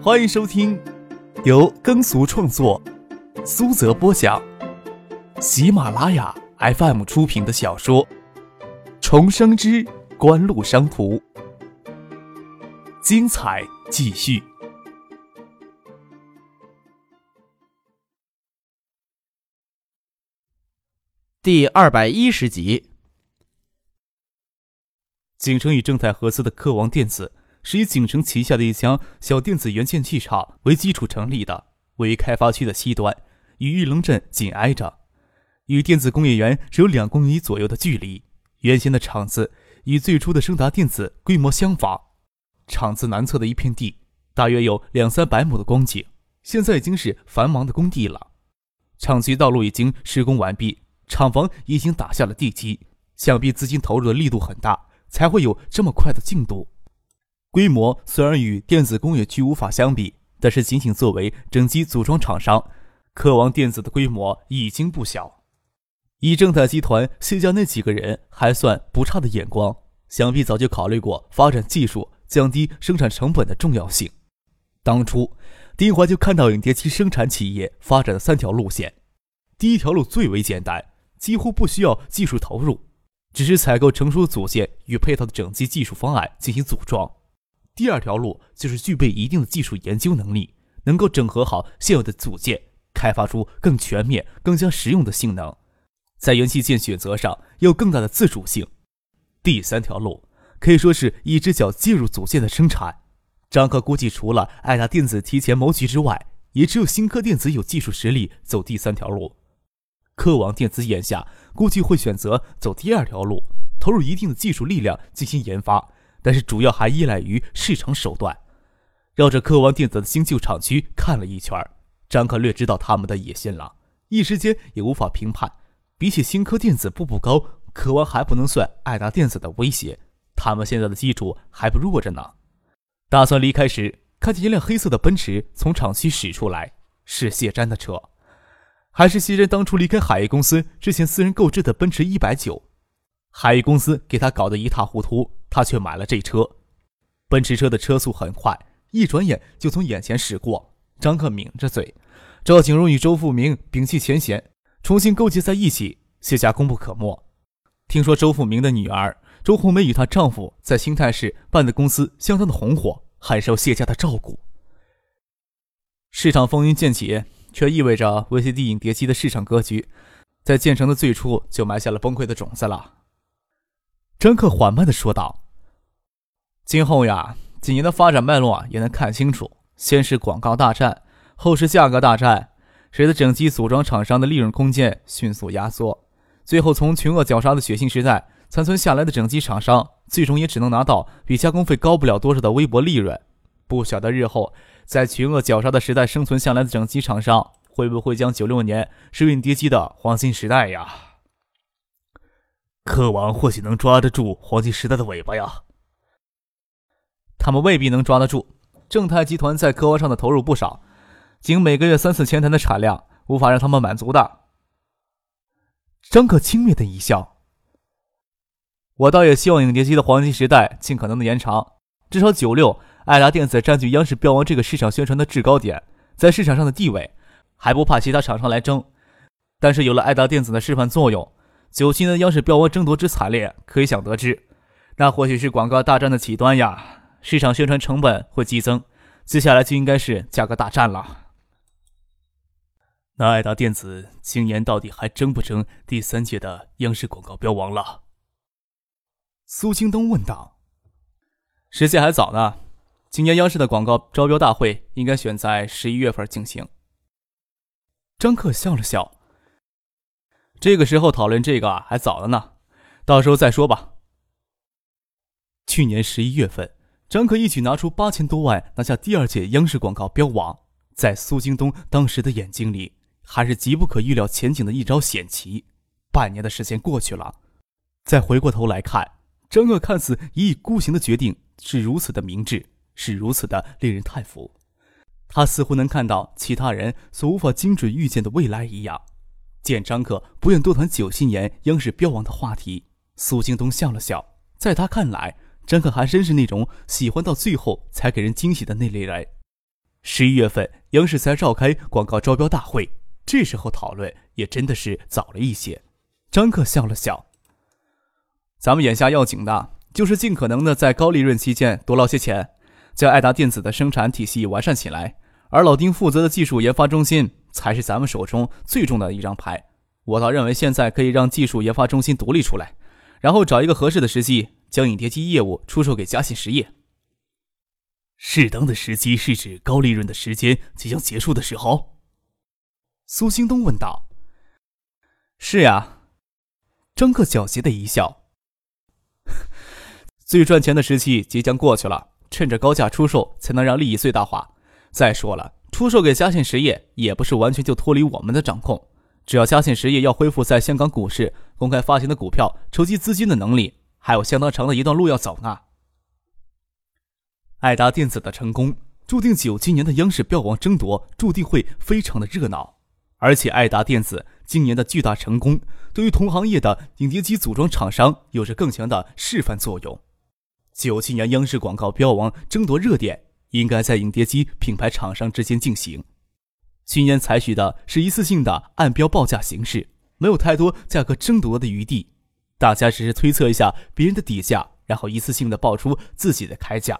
欢迎收听由耕俗创作、苏泽播讲、喜马拉雅 FM 出品的小说《重生之官路商途》，精彩继续，第二百一十集。景城与正泰合资的科王电子。是以景城旗下的一家小电子元件器厂为基础成立的，位于开发区的西端，与玉龙镇紧挨着，与电子工业园只有两公里左右的距离。原先的厂子与最初的升达电子规模相仿，厂子南侧的一片地大约有两三百亩的光景，现在已经是繁忙的工地了。厂区道路已经施工完毕，厂房已经打下了地基，想必资金投入的力度很大，才会有这么快的进度。规模虽然与电子工业区无法相比，但是仅仅作为整机组装厂商，科王电子的规模已经不小。以正泰集团谢家那几个人还算不差的眼光，想必早就考虑过发展技术、降低生产成本的重要性。当初，丁华就看到影碟机生产企业发展的三条路线：第一条路最为简单，几乎不需要技术投入，只是采购成熟组件与配套的整机技术方案进行组装。第二条路就是具备一定的技术研究能力，能够整合好现有的组件，开发出更全面、更加实用的性能，在元器件选择上有更大的自主性。第三条路可以说是一只脚介入组件的生产。张克估计，除了爱达电子提前谋局之外，也只有新科电子有技术实力走第三条路。科王电子眼下估计会选择走第二条路，投入一定的技术力量进行研发。但是主要还依赖于市场手段。绕着科王电子的新旧厂区看了一圈，张克略知道他们的野心了，一时间也无法评判。比起新科电子步步高，科王还不能算爱达电子的威胁，他们现在的基础还不弱着呢。打算离开时，看见一辆黑色的奔驰从厂区驶出来，是谢詹的车，还是谢詹当初离开海域公司之前私人购置的奔驰一百九。海域公司给他搞得一塌糊涂，他却买了这车。奔驰车的车速很快，一转眼就从眼前驶过。张克抿着嘴，赵景荣与周富明摒弃前嫌，重新勾结在一起，谢家功不可没。听说周富明的女儿周红梅与她丈夫在兴泰市办的公司相当的红火，很受谢家的照顾。市场风云渐起，却意味着 VCD 影碟机的市场格局，在建成的最初就埋下了崩溃的种子了。张克缓慢的说道：“今后呀，几年的发展脉络啊，也能看清楚。先是广告大战，后是价格大战，使得整机组装厂商的利润空间迅速压缩。最后，从群恶绞杀的血腥时代残存下来的整机厂商，最终也只能拿到比加工费高不了多少的微薄利润。不晓得日后在群恶绞杀的时代生存下来的整机厂商，会不会将九六年是影碟机的黄金时代呀？”科王或许能抓得住黄金时代的尾巴呀。他们未必能抓得住。正泰集团在科王上的投入不少，仅每个月三四千台的产量，无法让他们满足的。张克轻蔑的一笑：“我倒也希望影碟机的黄金时代尽可能的延长，至少九六爱达电子占据央视标王这个市场宣传的制高点，在市场上的地位，还不怕其他厂商来争。但是有了爱达电子的示范作用。”九七年央视标王争夺之惨烈，可以想得知。那或许是广告大战的起端呀，市场宣传成本会激增，接下来就应该是价格大战了。那爱达电子今年到底还争不争第三届的央视广告标王了？苏京东问道。时间还早呢，今年央视的广告招标大会应该选在十一月份进行。张克笑了笑。这个时候讨论这个还早了呢，到时候再说吧。去年十一月份，张可一举拿出八千多万拿下第二届央视广告标王，在苏京东当时的眼睛里，还是极不可预料前景的一招险棋。半年的时间过去了，再回过头来看，张可看似一意孤行的决定是如此的明智，是如此的令人叹服。他似乎能看到其他人所无法精准预见的未来一样。见张克不愿多谈九七年央视标王的话题，苏京东笑了笑。在他看来，张克还真是那种喜欢到最后才给人惊喜的那类人。十一月份央视才召开广告招标大会，这时候讨论也真的是早了一些。张克笑了笑：“咱们眼下要紧的就是尽可能的在高利润期间多捞些钱，将爱达电子的生产体系完善起来。而老丁负责的技术研发中心才是咱们手中最重要的一张牌。我倒认为现在可以让技术研发中心独立出来，然后找一个合适的时机将影碟机业务出售给嘉信实业。适当的时机是指高利润的时间即将结束的时候。”苏兴东问道。“是呀。”张克狡黠的一笑，最赚钱的时期即将过去了，趁着高价出售，才能让利益最大化。再说了，出售给嘉信实业也不是完全就脱离我们的掌控。只要嘉信实业要恢复在香港股市公开发行的股票、筹集资金的能力，还有相当长的一段路要走呢。爱达电子的成功，注定九七年的央视标王争夺注定会非常的热闹，而且爱达电子。今年的巨大成功，对于同行业的影碟机组装厂商有着更强的示范作用。九七年央视广告标王争夺热点，应该在影碟机品牌厂商之间进行。今年采取的是一次性的按标报价形式，没有太多价格争夺的余地，大家只是推测一下别人的底价，然后一次性的报出自己的开价。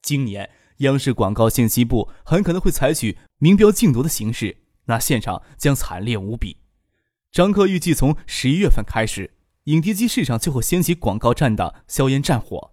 今年央视广告信息部很可能会采取明标竞夺的形式，那现场将惨烈无比。张克预计从十一月份开始，影碟机市场就会掀起广告战的硝烟战火，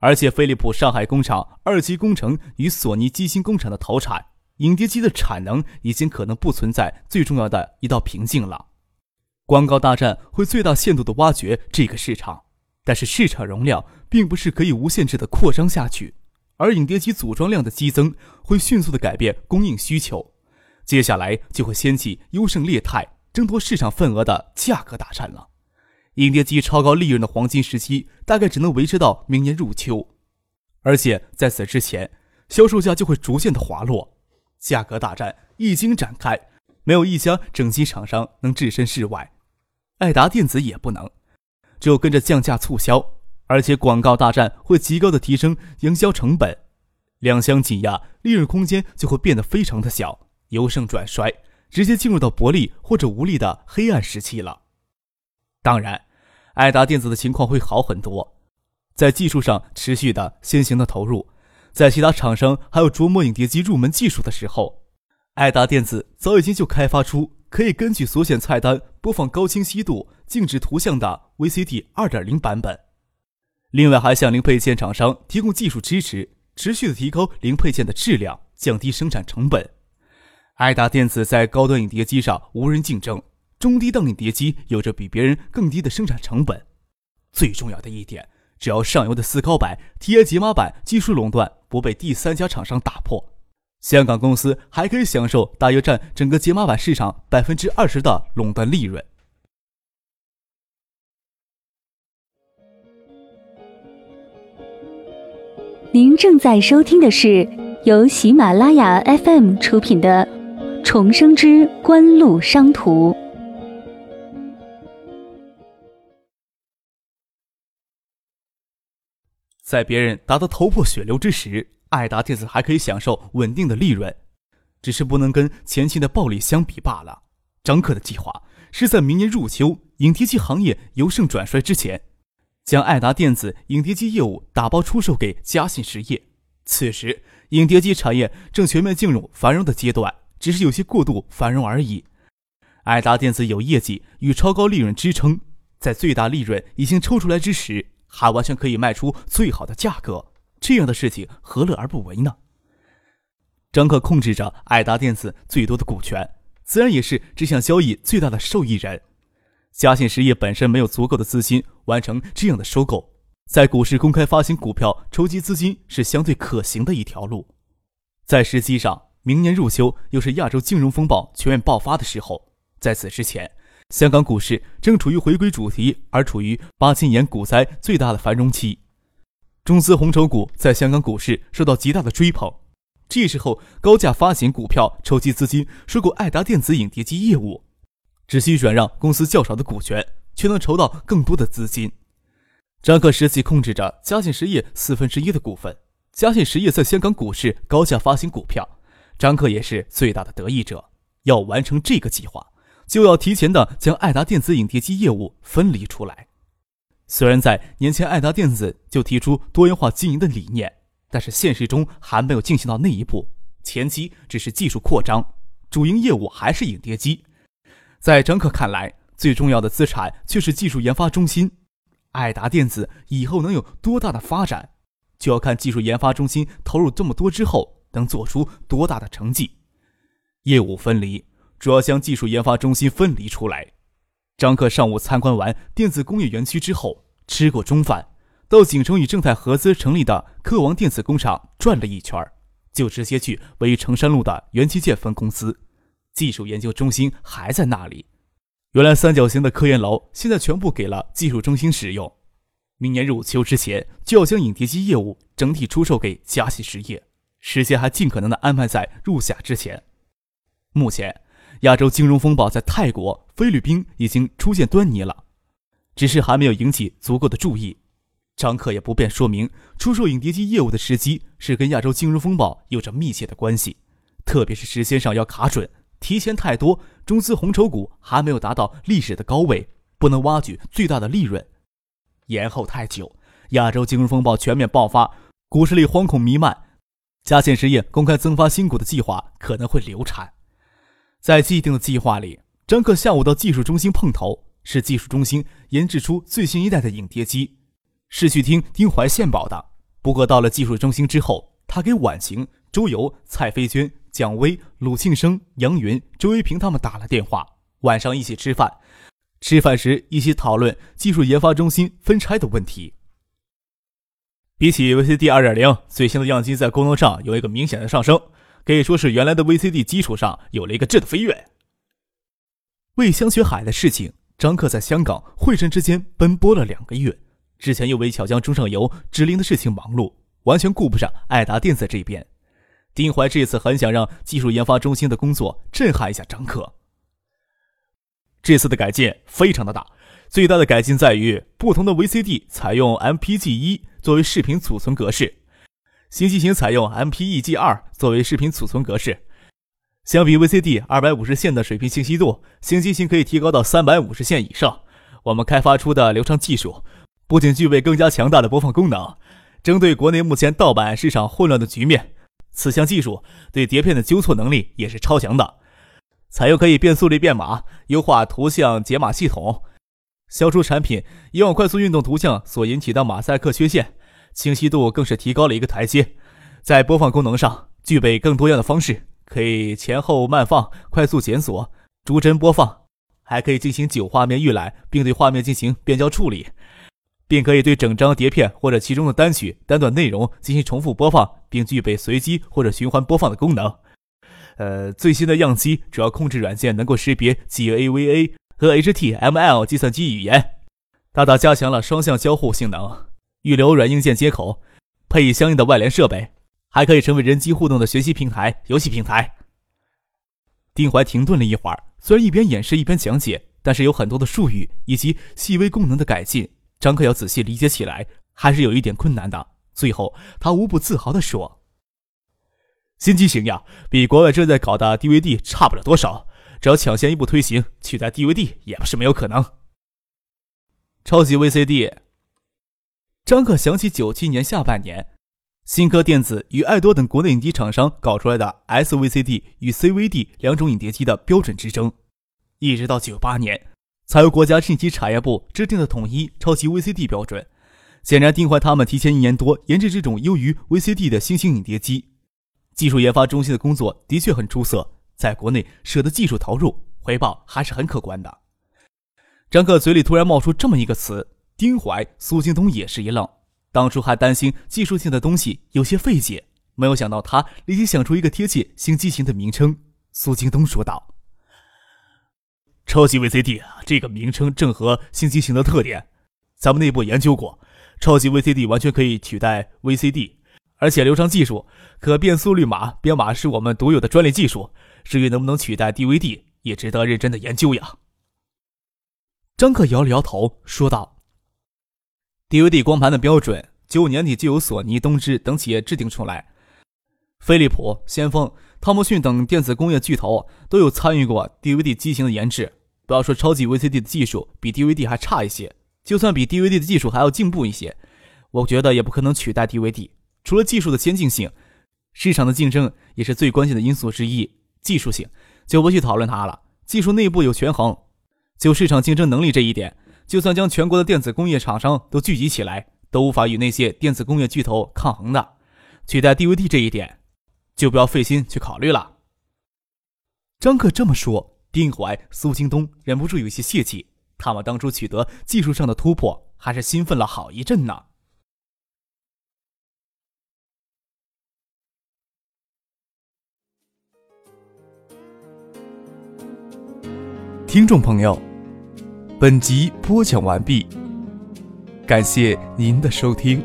而且飞利浦上海工厂二期工程与索尼机芯工厂的投产，影碟机的产能已经可能不存在最重要的一道瓶颈了。广告大战会最大限度地挖掘这个市场，但是市场容量并不是可以无限制地扩张下去，而影碟机组装量的激增会迅速地改变供应需求，接下来就会掀起优胜劣汰。争夺市场份额的价格大战了，影碟机超高利润的黄金时期大概只能维持到明年入秋，而且在此之前，销售价就会逐渐的滑落。价格大战一经展开，没有一家整机厂商能置身事外，爱达电子也不能，只有跟着降价促销，而且广告大战会极高的提升营销成本，两相挤压，利润空间就会变得非常的小，由盛转衰。直接进入到薄利或者无利的黑暗时期了。当然，爱达电子的情况会好很多，在技术上持续的先行的投入，在其他厂商还有琢磨影碟机入门技术的时候，爱达电子早已经就开发出可以根据所选菜单播放高清晰度静止图像的 VCD 二点零版本。另外，还向零配件厂商提供技术支持，持续的提高零配件的质量，降低生产成本。爱达电子在高端影碟机上无人竞争，中低档影碟机有着比别人更低的生产成本。最重要的一点，只要上游的四高板、TI 解码板技术垄断不被第三家厂商打破，香港公司还可以享受大约占整个解码板市场百分之二十的垄断利润。您正在收听的是由喜马拉雅 FM 出品的。重生之官路商途，在别人打得头破血流之时，爱达电子还可以享受稳定的利润，只是不能跟前期的暴利相比罢了。张克的计划是在明年入秋，影碟机行业由盛转衰之前，将爱达电子影碟机业务打包出售给嘉信实业。此时，影碟机产业正全面进入繁荣的阶段。只是有些过度繁荣而已。爱达电子有业绩与超高利润支撑，在最大利润已经抽出来之时，还完全可以卖出最好的价格。这样的事情何乐而不为呢？张克控制着爱达电子最多的股权，自然也是这项交易最大的受益人。嘉信实业本身没有足够的资金完成这样的收购，在股市公开发行股票筹集资金是相对可行的一条路。在时机上。明年入秋又是亚洲金融风暴全面爆发的时候，在此之前，香港股市正处于回归主题，而处于八七年股灾最大的繁荣期，中资红筹股在香港股市受到极大的追捧。这时候高价发行股票筹集资金，收购爱达电子影碟机业务，只需转让公司较少的股权，却能筹到更多的资金。张克实际控制着嘉信实业四分之一的股份。嘉信实业在香港股市高价发行股票，张克也是最大的得益者。要完成这个计划，就要提前的将爱达电子影碟机业务分离出来。虽然在年前爱达电子就提出多元化经营的理念，但是现实中还没有进行到那一步，前期只是技术扩张，主营业务还是影碟机。在张克看来，最重要的资产却是技术研发中心。爱达电子以后能有多大的发展，就要看技术研发中心投入这么多之后能做出多大的成绩。业务分离，主要将技术研发中心分离出来。张克上午参观完电子工业园区之后，吃过中饭，到景城与正泰合资成立的科王电子工厂转了一圈，就直接去位于成山路的元器件分公司。技术研究中心还在那里。原来三角形的科研楼现在全部给了技术中心使用。明年入秋之前就要将影碟机业务整体出售给嘉喜实业，时间还尽可能的安排在入夏之前。目前，亚洲金融风暴在泰国、菲律宾已经出现端倪了，只是还没有引起足够的注意。张克也不便说明出售影碟机业务的时机是跟亚洲金融风暴有着密切的关系，特别是时间上要卡准，提前太多，中资红筹股还没有达到历史的高位，不能挖取最大的利润；延后太久，亚洲金融风暴全面爆发，股市里惶恐弥漫，嘉信实业公开增发新股的计划可能会流产。在既定的计划里，张克下午到技术中心碰头，是技术中心研制出最新一代的影碟机，是去听丁怀献宝的。不过到了技术中心之后，他给婉晴、周游、蔡飞娟、蒋薇、鲁庆生、杨云、周一平他们打了电话，晚上一起吃饭。吃饭时一起讨论技术研发中心分拆的问题。比起 VCD 二点零，最新的样机在功能上有一个明显的上升。可以说是原来的 VCD 基础上有了一个质的飞跃。为香雪海的事情，张克在香港、惠城之间奔波了两个月，之前又为巧江中上游直零的事情忙碌，完全顾不上爱达电子这边。丁怀这次很想让技术研发中心的工作震撼一下张克。这次的改进非常的大，最大的改进在于不同的 VCD 采用 MPG 一作为视频储存格式。新机型采用 MPEG 二作为视频储存格式，相比 VCD 二百五十线的水平清晰度，新机型可以提高到三百五十线以上。我们开发出的流畅技术，不仅具备更加强大的播放功能，针对国内目前盗版市场混乱的局面，此项技术对碟片的纠错能力也是超强的。采用可以变速率变码，优化图像解码系统，消除产品以往快速运动图像所引起的马赛克缺陷。清晰度更是提高了一个台阶，在播放功能上具备更多样的方式，可以前后慢放、快速检索、逐帧播放，还可以进行九画面预览，并对画面进行变焦处理，并可以对整张碟片或者其中的单曲、单段内容进行重复播放，并具备随机或者循环播放的功能。呃，最新的样机主要控制软件能够识别 GAVA 和 HTML 计算机语言，大大加强了双向交互性能。预留软硬件接口，配以相应的外联设备，还可以成为人机互动的学习平台、游戏平台。丁怀停顿了一会儿，虽然一边演示一边讲解，但是有很多的术语以及细微功能的改进，张克要仔细理解起来还是有一点困难的。最后，他无不自豪地说：“新机型呀，比国外正在搞的 DVD 差不了多少，只要抢先一步推行，取代 DVD 也不是没有可能。”超级 VCD。张克想起九七年下半年，新科电子与爱多等国内影碟厂商搞出来的 SVCD 与 CVD 两种影碟机的标准之争，一直到九八年，才由国家信息产业部制定的统一超级 VCD 标准。显然，丁怀他们提前一年多研制这种优于 VCD 的新型影碟机，技术研发中心的工作的确很出色，在国内舍得技术投入，回报还是很可观的。张克嘴里突然冒出这么一个词。丁怀、苏京东也是一愣，当初还担心技术性的东西有些费解，没有想到他立即想出一个贴切新机型的名称。苏京东说道：“超级 VCD，这个名称正合新机型的特点。咱们内部研究过，超级 VCD 完全可以取代 VCD，而且流畅技术、可变速率码编码是我们独有的专利技术。至于能不能取代 DVD，也值得认真的研究呀。”张克摇了摇头，说道。DVD 光盘的标准，九五年底就由索尼、东芝等企业制定出来。飞利浦、先锋、汤姆逊等电子工业巨头都有参与过 DVD 机型的研制。不要说超级 VCD 的技术比 DVD 还差一些，就算比 DVD 的技术还要进步一些，我觉得也不可能取代 DVD。除了技术的先进性，市场的竞争也是最关键的因素之一。技术性就不去讨论它了，技术内部有权衡。就市场竞争能力这一点，就算将全国的电子工业厂商都聚集起来，都无法与那些电子工业巨头抗衡的。取代 DVD 这一点，就不要费心去考虑了。张克这么说，丁怀、苏京东忍不住有些泄气。他们当初取得技术上的突破，还是兴奋了好一阵呢。听众朋友，本集播讲完毕，感谢您的收听。